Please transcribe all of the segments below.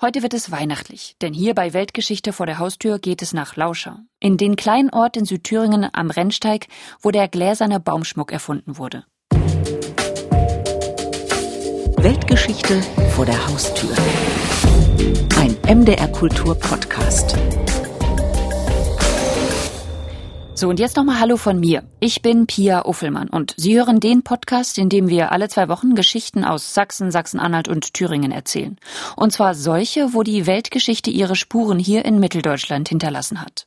Heute wird es weihnachtlich, denn hier bei Weltgeschichte vor der Haustür geht es nach Lauscher, in den kleinen Ort in Südthüringen am Rennsteig, wo der gläserne Baumschmuck erfunden wurde. Weltgeschichte vor der Haustür. Ein MDR Kultur Podcast. So, und jetzt nochmal Hallo von mir. Ich bin Pia Uffelmann und Sie hören den Podcast, in dem wir alle zwei Wochen Geschichten aus Sachsen, Sachsen-Anhalt und Thüringen erzählen. Und zwar solche, wo die Weltgeschichte ihre Spuren hier in Mitteldeutschland hinterlassen hat.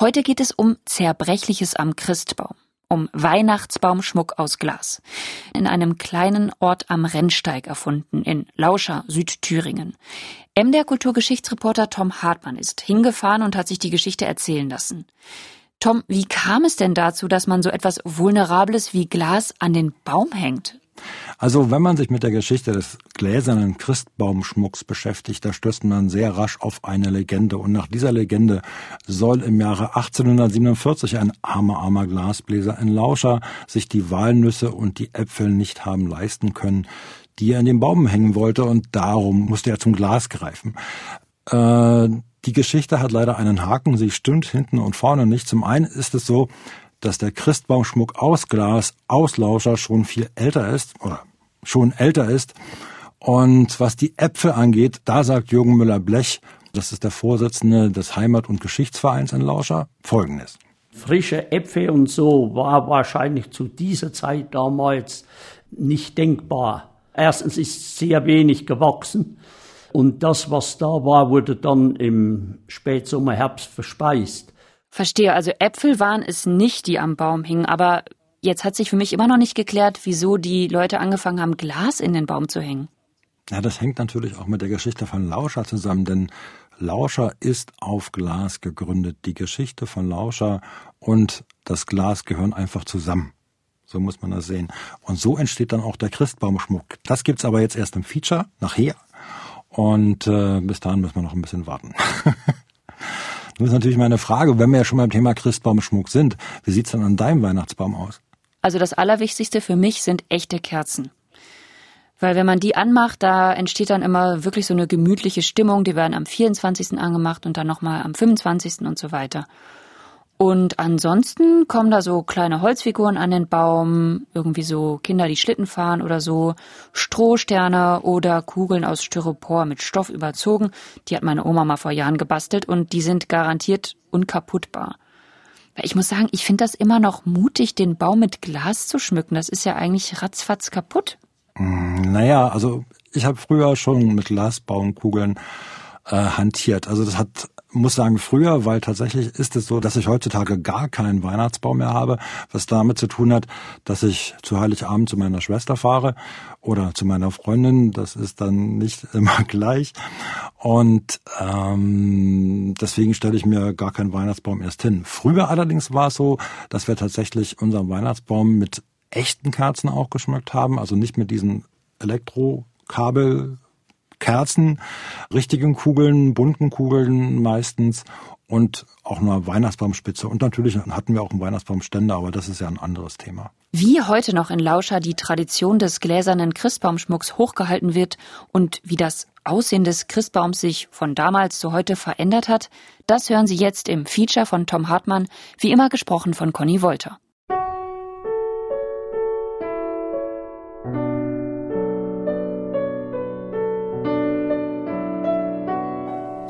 Heute geht es um Zerbrechliches am Christbaum um Weihnachtsbaumschmuck aus Glas. In einem kleinen Ort am Rennsteig erfunden, in Lauscher, Südthüringen. MDR Kulturgeschichtsreporter Tom Hartmann ist hingefahren und hat sich die Geschichte erzählen lassen. Tom, wie kam es denn dazu, dass man so etwas Vulnerables wie Glas an den Baum hängt? Also wenn man sich mit der Geschichte des gläsernen Christbaumschmucks beschäftigt, da stößt man sehr rasch auf eine Legende. Und nach dieser Legende soll im Jahre 1847 ein armer, armer Glasbläser in Lauscher sich die Walnüsse und die Äpfel nicht haben leisten können, die er an den Baum hängen wollte. Und darum musste er zum Glas greifen. Äh, die Geschichte hat leider einen Haken, sie stimmt hinten und vorne nicht. Zum einen ist es so, dass der Christbaumschmuck aus Glas, aus Lauscher schon viel älter ist oder schon älter ist. Und was die Äpfel angeht, da sagt Jürgen Müller-Blech, das ist der Vorsitzende des Heimat- und Geschichtsvereins in Lauscher, Folgendes. Frische Äpfel und so war wahrscheinlich zu dieser Zeit damals nicht denkbar. Erstens ist sehr wenig gewachsen und das, was da war, wurde dann im Spätsommer, Herbst verspeist. Verstehe, also Äpfel waren es nicht, die am Baum hingen, aber jetzt hat sich für mich immer noch nicht geklärt, wieso die Leute angefangen haben, Glas in den Baum zu hängen. Ja, das hängt natürlich auch mit der Geschichte von Lauscher zusammen, denn Lauscher ist auf Glas gegründet. Die Geschichte von Lauscher und das Glas gehören einfach zusammen. So muss man das sehen. Und so entsteht dann auch der Christbaumschmuck. Das gibt's aber jetzt erst im Feature, nachher. Und äh, bis dahin müssen wir noch ein bisschen warten. Nun ist natürlich meine Frage, wenn wir ja schon beim Thema Christbaumschmuck sind, wie sieht's denn an deinem Weihnachtsbaum aus? Also das Allerwichtigste für mich sind echte Kerzen. Weil wenn man die anmacht, da entsteht dann immer wirklich so eine gemütliche Stimmung. Die werden am 24. angemacht und dann nochmal am 25. und so weiter. Und ansonsten kommen da so kleine Holzfiguren an den Baum, irgendwie so Kinder, die Schlitten fahren oder so, Strohsterne oder Kugeln aus Styropor mit Stoff überzogen. Die hat meine Oma mal vor Jahren gebastelt und die sind garantiert unkaputtbar. Ich muss sagen, ich finde das immer noch mutig, den Baum mit Glas zu schmücken. Das ist ja eigentlich ratzfatz kaputt. Hm, naja, also ich habe früher schon mit Glasbaumkugeln äh, hantiert. Also das hat muss sagen früher, weil tatsächlich ist es so, dass ich heutzutage gar keinen Weihnachtsbaum mehr habe, was damit zu tun hat, dass ich zu Heiligabend zu meiner Schwester fahre oder zu meiner Freundin. Das ist dann nicht immer gleich. Und ähm, deswegen stelle ich mir gar keinen Weihnachtsbaum erst hin. Früher allerdings war es so, dass wir tatsächlich unseren Weihnachtsbaum mit echten Kerzen auch geschmückt haben, also nicht mit diesen Elektrokabel Kerzen, richtigen Kugeln, bunten Kugeln meistens und auch eine Weihnachtsbaumspitze. Und natürlich hatten wir auch einen Weihnachtsbaumständer, aber das ist ja ein anderes Thema. Wie heute noch in Lauscher die Tradition des gläsernen Christbaumschmucks hochgehalten wird und wie das Aussehen des Christbaums sich von damals zu heute verändert hat, das hören Sie jetzt im Feature von Tom Hartmann, wie immer gesprochen von Conny Wolter.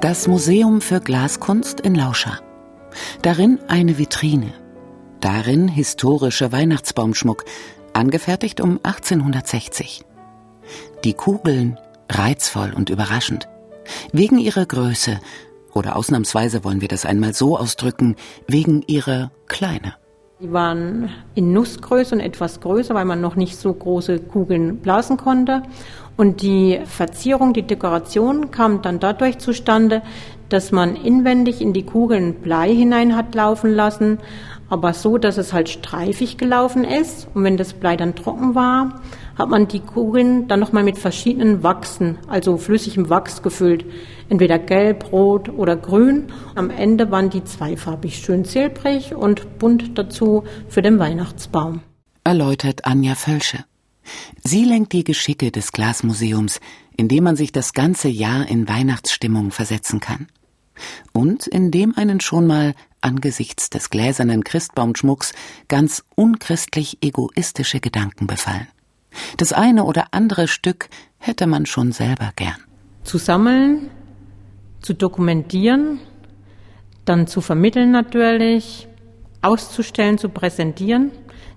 Das Museum für Glaskunst in Lauscher. Darin eine Vitrine. Darin historischer Weihnachtsbaumschmuck, angefertigt um 1860. Die Kugeln reizvoll und überraschend. Wegen ihrer Größe, oder ausnahmsweise wollen wir das einmal so ausdrücken, wegen ihrer Kleine. Die waren in Nussgröße und etwas größer, weil man noch nicht so große Kugeln blasen konnte. Und die Verzierung, die Dekoration kam dann dadurch zustande, dass man inwendig in die Kugeln Blei hinein hat laufen lassen, aber so, dass es halt streifig gelaufen ist. Und wenn das Blei dann trocken war, hat man die Kugeln dann nochmal mit verschiedenen Wachsen, also flüssigem Wachs gefüllt. Entweder gelb, rot oder grün. Am Ende waren die zweifarbig schön silbrig und bunt dazu für den Weihnachtsbaum. Erläutert Anja Völsche. Sie lenkt die Geschicke des Glasmuseums, in dem man sich das ganze Jahr in Weihnachtsstimmung versetzen kann. Und in dem einen schon mal angesichts des gläsernen Christbaumschmucks ganz unchristlich egoistische Gedanken befallen. Das eine oder andere Stück hätte man schon selber gern. Zu sammeln, zu dokumentieren, dann zu vermitteln natürlich, auszustellen, zu präsentieren.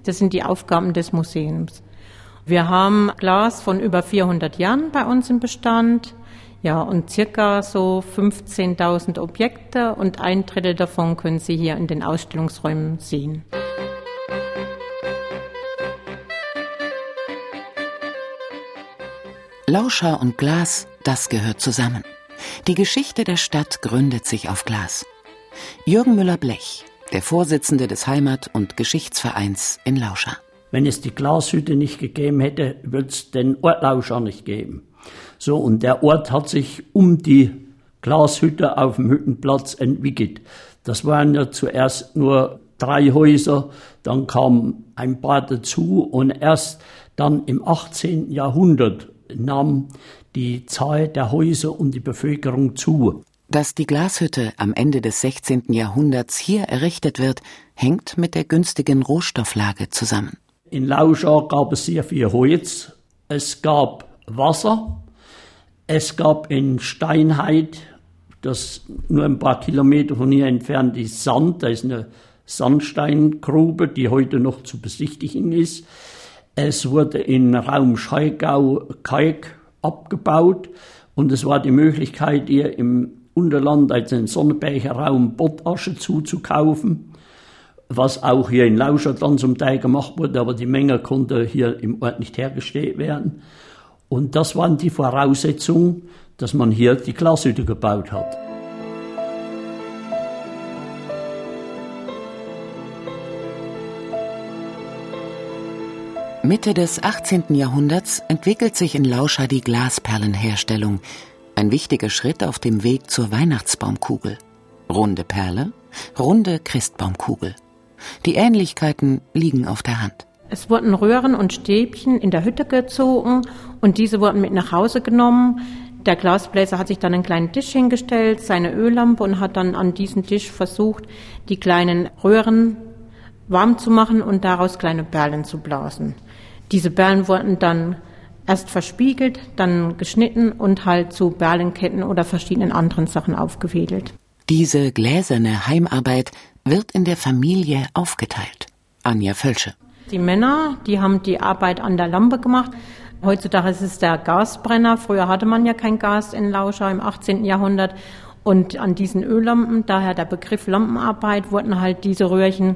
Das sind die Aufgaben des Museums. Wir haben Glas von über 400 Jahren bei uns im Bestand. Ja, und circa so 15.000 Objekte und ein Drittel davon können Sie hier in den Ausstellungsräumen sehen. Lauscher und Glas, das gehört zusammen. Die Geschichte der Stadt gründet sich auf Glas. Jürgen Müller-Blech, der Vorsitzende des Heimat- und Geschichtsvereins in Lauscher. Wenn es die Glashütte nicht gegeben hätte, würde es den Ort Lauscher nicht geben. So, und der Ort hat sich um die Glashütte auf dem Hüttenplatz entwickelt. Das waren ja zuerst nur drei Häuser, dann kam ein paar dazu und erst dann im 18. Jahrhundert nahm die Zahl der Häuser und die Bevölkerung zu. Dass die Glashütte am Ende des 16. Jahrhunderts hier errichtet wird, hängt mit der günstigen Rohstofflage zusammen. In Lauschau gab es sehr viel Holz, es gab Wasser, es gab in Steinheit, das nur ein paar Kilometer von hier entfernt ist, Sand, da ist eine Sandsteingrube, die heute noch zu besichtigen ist. Es wurde in Raum Scheigau Kalk abgebaut und es war die Möglichkeit, ihr im Unterland, also im Sonneberger Raum, Bottasche zuzukaufen, was auch hier in Lauscher dann zum Teil gemacht wurde, aber die Menge konnte hier im Ort nicht hergestellt werden. Und das waren die Voraussetzungen, dass man hier die Glashütte gebaut hat. Mitte des 18. Jahrhunderts entwickelt sich in Lauscha die Glasperlenherstellung, ein wichtiger Schritt auf dem Weg zur Weihnachtsbaumkugel. Runde Perle, runde Christbaumkugel. Die Ähnlichkeiten liegen auf der Hand. Es wurden Röhren und Stäbchen in der Hütte gezogen und diese wurden mit nach Hause genommen. Der Glasbläser hat sich dann einen kleinen Tisch hingestellt, seine Öllampe und hat dann an diesem Tisch versucht, die kleinen Röhren warm zu machen und daraus kleine Perlen zu blasen. Diese Perlen wurden dann erst verspiegelt, dann geschnitten und halt zu Perlenketten oder verschiedenen anderen Sachen aufgewedelt. Diese gläserne Heimarbeit wird in der Familie aufgeteilt. Anja Völsche. Die Männer, die haben die Arbeit an der Lampe gemacht. Heutzutage ist es der Gasbrenner. Früher hatte man ja kein Gas in Lauscher im 18. Jahrhundert. Und an diesen Öllampen, daher der Begriff Lampenarbeit, wurden halt diese Röhrchen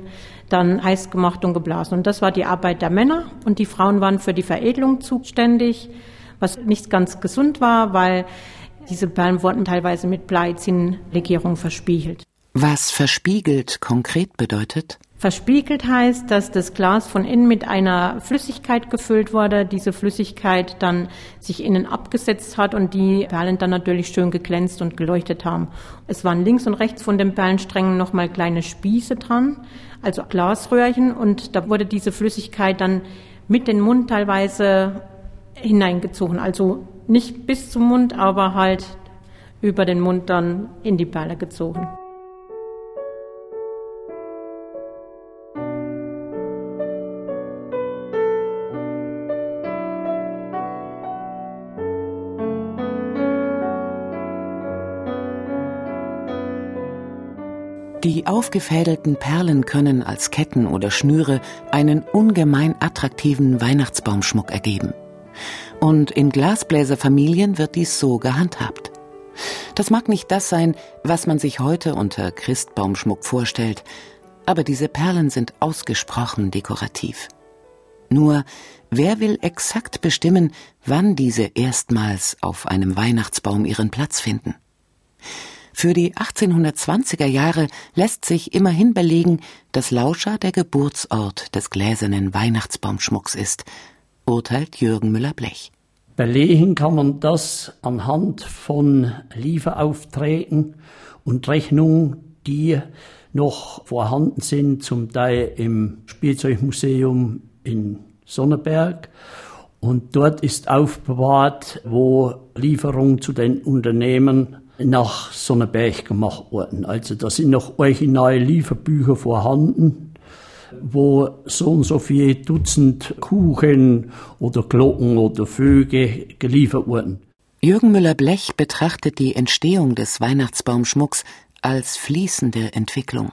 dann heiß gemacht und geblasen. Und das war die Arbeit der Männer und die Frauen waren für die Veredelung zuständig, was nicht ganz gesund war, weil diese Perlen wurden teilweise mit Bleizinnlegierung verspiegelt. Was verspiegelt konkret bedeutet? Verspiegelt heißt, dass das Glas von innen mit einer Flüssigkeit gefüllt wurde, diese Flüssigkeit dann sich innen abgesetzt hat und die Perlen dann natürlich schön geglänzt und geleuchtet haben. Es waren links und rechts von den Perlensträngen nochmal kleine Spieße dran, also Glasröhrchen und da wurde diese Flüssigkeit dann mit den Mund teilweise hineingezogen. Also nicht bis zum Mund, aber halt über den Mund dann in die Perle gezogen. Die aufgefädelten Perlen können als Ketten oder Schnüre einen ungemein attraktiven Weihnachtsbaumschmuck ergeben. Und in Glasbläserfamilien wird dies so gehandhabt. Das mag nicht das sein, was man sich heute unter Christbaumschmuck vorstellt, aber diese Perlen sind ausgesprochen dekorativ. Nur, wer will exakt bestimmen, wann diese erstmals auf einem Weihnachtsbaum ihren Platz finden? Für die 1820er Jahre lässt sich immerhin belegen, dass Lauscha der Geburtsort des gläsernen Weihnachtsbaumschmucks ist, urteilt Jürgen Müller-Blech. Belegen kann man das anhand von Lieferaufträgen und Rechnungen, die noch vorhanden sind, zum Teil im Spielzeugmuseum in Sonneberg Und dort ist aufbewahrt, wo Lieferungen zu den Unternehmen nach Sonneberg gemacht wurden. Also da sind noch originale Lieferbücher vorhanden, wo so und so viele Dutzend Kuchen oder Glocken oder Vögel geliefert wurden. Jürgen Müller-Blech betrachtet die Entstehung des Weihnachtsbaumschmucks als fließende Entwicklung.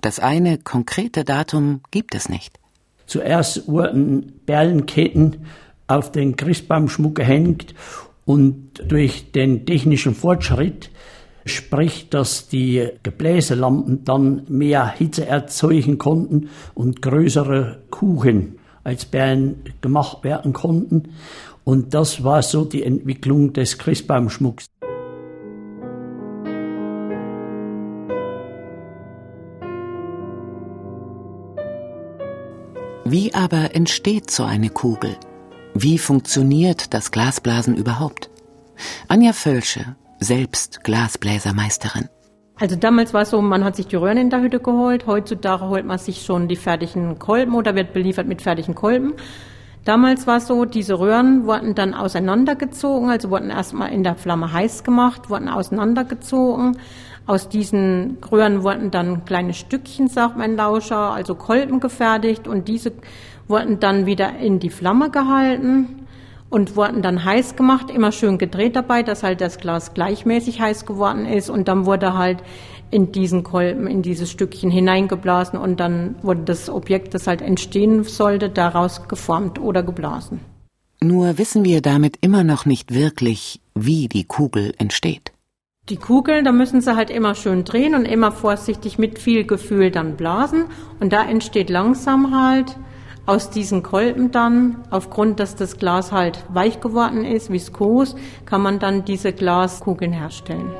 Das eine konkrete Datum gibt es nicht. Zuerst wurden Perlenketten auf den Christbaumschmuck gehängt und durch den technischen Fortschritt, sprich, dass die Gebläselampen dann mehr Hitze erzeugen konnten und größere Kuchen als Bären gemacht werden konnten. Und das war so die Entwicklung des Christbaumschmucks. Wie aber entsteht so eine Kugel? Wie funktioniert das Glasblasen überhaupt? Anja Völsche, selbst Glasbläsermeisterin. Also damals war es so, man hat sich die Röhren in der Hütte geholt. Heutzutage holt man sich schon die fertigen Kolben oder wird beliefert mit fertigen Kolben. Damals war es so, diese Röhren wurden dann auseinandergezogen, also wurden erstmal in der Flamme heiß gemacht, wurden auseinandergezogen. Aus diesen Röhren wurden dann kleine Stückchen, sagt mein Lauscher, also Kolben gefertigt und diese wurden dann wieder in die Flamme gehalten und wurden dann heiß gemacht, immer schön gedreht dabei, dass halt das Glas gleichmäßig heiß geworden ist und dann wurde halt in diesen Kolben, in dieses Stückchen hineingeblasen und dann wurde das Objekt, das halt entstehen sollte, daraus geformt oder geblasen. Nur wissen wir damit immer noch nicht wirklich, wie die Kugel entsteht. Die Kugel, da müssen sie halt immer schön drehen und immer vorsichtig mit viel Gefühl dann blasen und da entsteht langsam halt aus diesen Kolben dann, aufgrund, dass das Glas halt weich geworden ist, viskos, kann man dann diese Glaskugeln herstellen.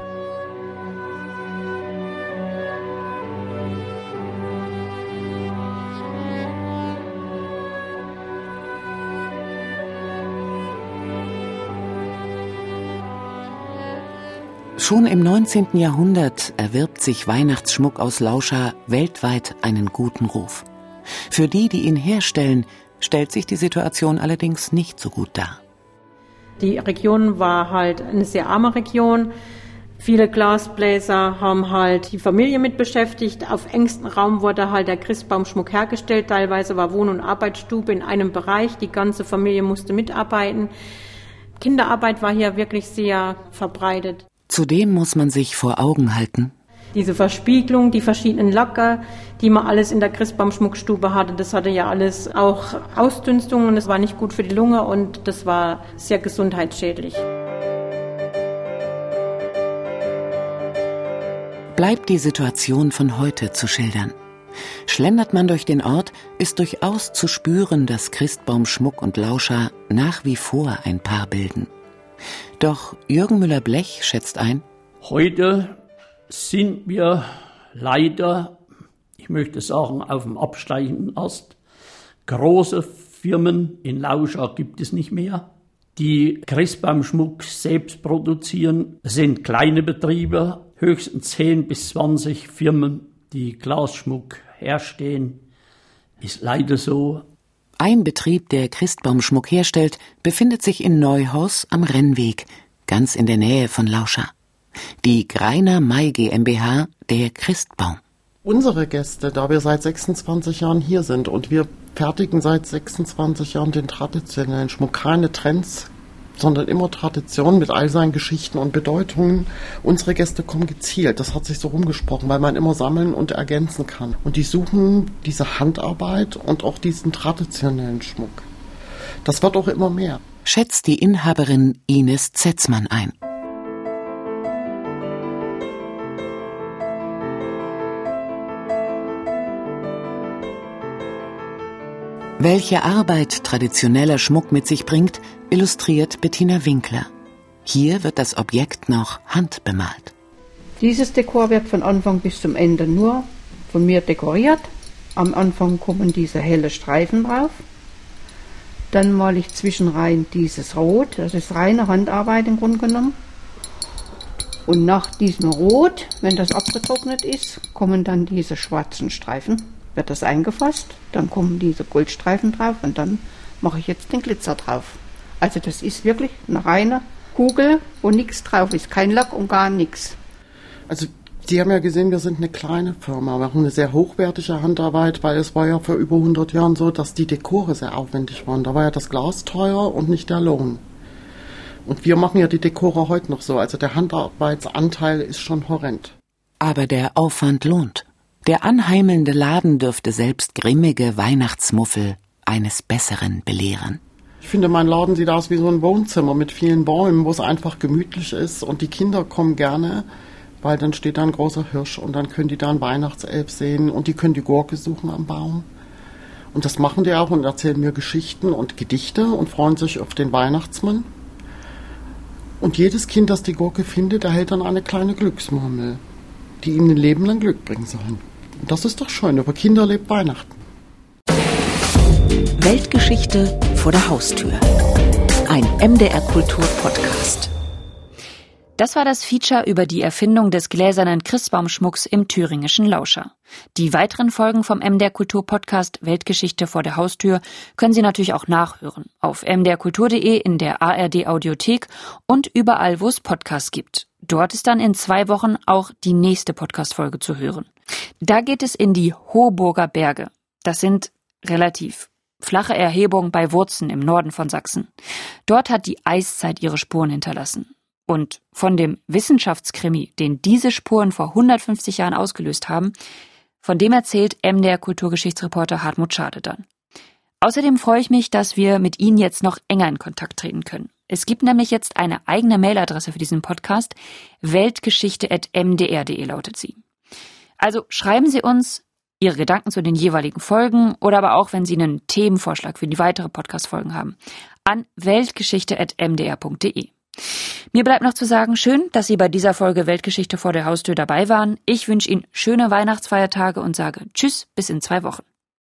Schon im 19. Jahrhundert erwirbt sich Weihnachtsschmuck aus Lauscha weltweit einen guten Ruf. Für die, die ihn herstellen, stellt sich die Situation allerdings nicht so gut dar. Die Region war halt eine sehr arme Region. Viele Glasbläser haben halt die Familie mit beschäftigt. Auf engstem Raum wurde halt der Christbaumschmuck hergestellt. Teilweise war Wohn- und Arbeitsstube in einem Bereich. Die ganze Familie musste mitarbeiten. Kinderarbeit war hier wirklich sehr verbreitet. Zudem muss man sich vor Augen halten, diese Verspiegelung, die verschiedenen Lacker, die man alles in der Christbaumschmuckstube hatte, das hatte ja alles auch Ausdünstungen. Das war nicht gut für die Lunge und das war sehr gesundheitsschädlich. Bleibt die Situation von heute zu schildern. Schlendert man durch den Ort, ist durchaus zu spüren, dass Christbaumschmuck und Lauscher nach wie vor ein Paar bilden. Doch Jürgen Müller-Blech schätzt ein, Heute sind wir leider, ich möchte sagen, auf dem absteigenden Ast. Große Firmen in Lauscha gibt es nicht mehr. Die Christbaumschmuck selbst produzieren, sind kleine Betriebe, höchstens 10 bis 20 Firmen, die Glasschmuck herstellen. Ist leider so. Ein Betrieb, der Christbaumschmuck herstellt, befindet sich in Neuhaus am Rennweg, ganz in der Nähe von Lauscha die Greiner Mai GmbH, der Christbaum. Unsere Gäste, da wir seit 26 Jahren hier sind und wir fertigen seit 26 Jahren den traditionellen Schmuck, keine Trends, sondern immer Tradition mit all seinen Geschichten und Bedeutungen. Unsere Gäste kommen gezielt, das hat sich so rumgesprochen, weil man immer sammeln und ergänzen kann. Und die suchen diese Handarbeit und auch diesen traditionellen Schmuck. Das wird auch immer mehr. Schätzt die Inhaberin Ines Zetzmann ein. Welche Arbeit traditioneller Schmuck mit sich bringt, illustriert Bettina Winkler. Hier wird das Objekt noch handbemalt. Dieses Dekor wird von Anfang bis zum Ende nur von mir dekoriert. Am Anfang kommen diese helle Streifen drauf. Dann male ich zwischenrein dieses Rot, das ist reine Handarbeit im Grunde genommen. Und nach diesem Rot, wenn das abgetrocknet ist, kommen dann diese schwarzen Streifen wird das eingefasst, dann kommen diese Goldstreifen drauf und dann mache ich jetzt den Glitzer drauf. Also das ist wirklich eine reine Kugel, wo nichts drauf ist, kein Lack und gar nichts. Also Sie haben ja gesehen, wir sind eine kleine Firma. Wir haben eine sehr hochwertige Handarbeit, weil es war ja vor über 100 Jahren so, dass die Dekore sehr aufwendig waren. Da war ja das Glas teuer und nicht der Lohn. Und wir machen ja die Dekore heute noch so. Also der Handarbeitsanteil ist schon horrend. Aber der Aufwand lohnt. Der anheimelnde Laden dürfte selbst grimmige Weihnachtsmuffel eines Besseren belehren. Ich finde, mein Laden sieht aus wie so ein Wohnzimmer mit vielen Bäumen, wo es einfach gemütlich ist und die Kinder kommen gerne weil dann steht da ein großer Hirsch und dann können die da einen Weihnachtself sehen und die können die Gurke suchen am Baum. Und das machen die auch und erzählen mir Geschichten und Gedichte und freuen sich auf den Weihnachtsmann. Und jedes Kind, das die Gurke findet, erhält dann eine kleine Glücksmurmel, die ihm ein Leben lang Glück bringen sollen. Das ist doch schön, aber Kinder lebt Weihnachten. Weltgeschichte vor der Haustür. Ein MDR Kultur Podcast. Das war das Feature über die Erfindung des gläsernen Christbaumschmucks im thüringischen Lauscher. Die weiteren Folgen vom MDR Kultur Podcast Weltgeschichte vor der Haustür können Sie natürlich auch nachhören auf mdrkultur.de in der ARD Audiothek und überall, wo es Podcasts gibt. Dort ist dann in zwei Wochen auch die nächste Podcast-Folge zu hören. Da geht es in die Hohburger Berge. Das sind relativ flache Erhebungen bei Wurzen im Norden von Sachsen. Dort hat die Eiszeit ihre Spuren hinterlassen. Und von dem Wissenschaftskrimi, den diese Spuren vor 150 Jahren ausgelöst haben, von dem erzählt MDR Kulturgeschichtsreporter Hartmut Schade dann. Außerdem freue ich mich, dass wir mit Ihnen jetzt noch enger in Kontakt treten können. Es gibt nämlich jetzt eine eigene Mailadresse für diesen Podcast. Weltgeschichte.mdr.de lautet sie. Also schreiben Sie uns Ihre Gedanken zu den jeweiligen Folgen oder aber auch, wenn Sie einen Themenvorschlag für die weitere Podcast-Folgen haben, an weltgeschichte.mdr.de. Mir bleibt noch zu sagen, schön, dass Sie bei dieser Folge Weltgeschichte vor der Haustür dabei waren. Ich wünsche Ihnen schöne Weihnachtsfeiertage und sage Tschüss bis in zwei Wochen.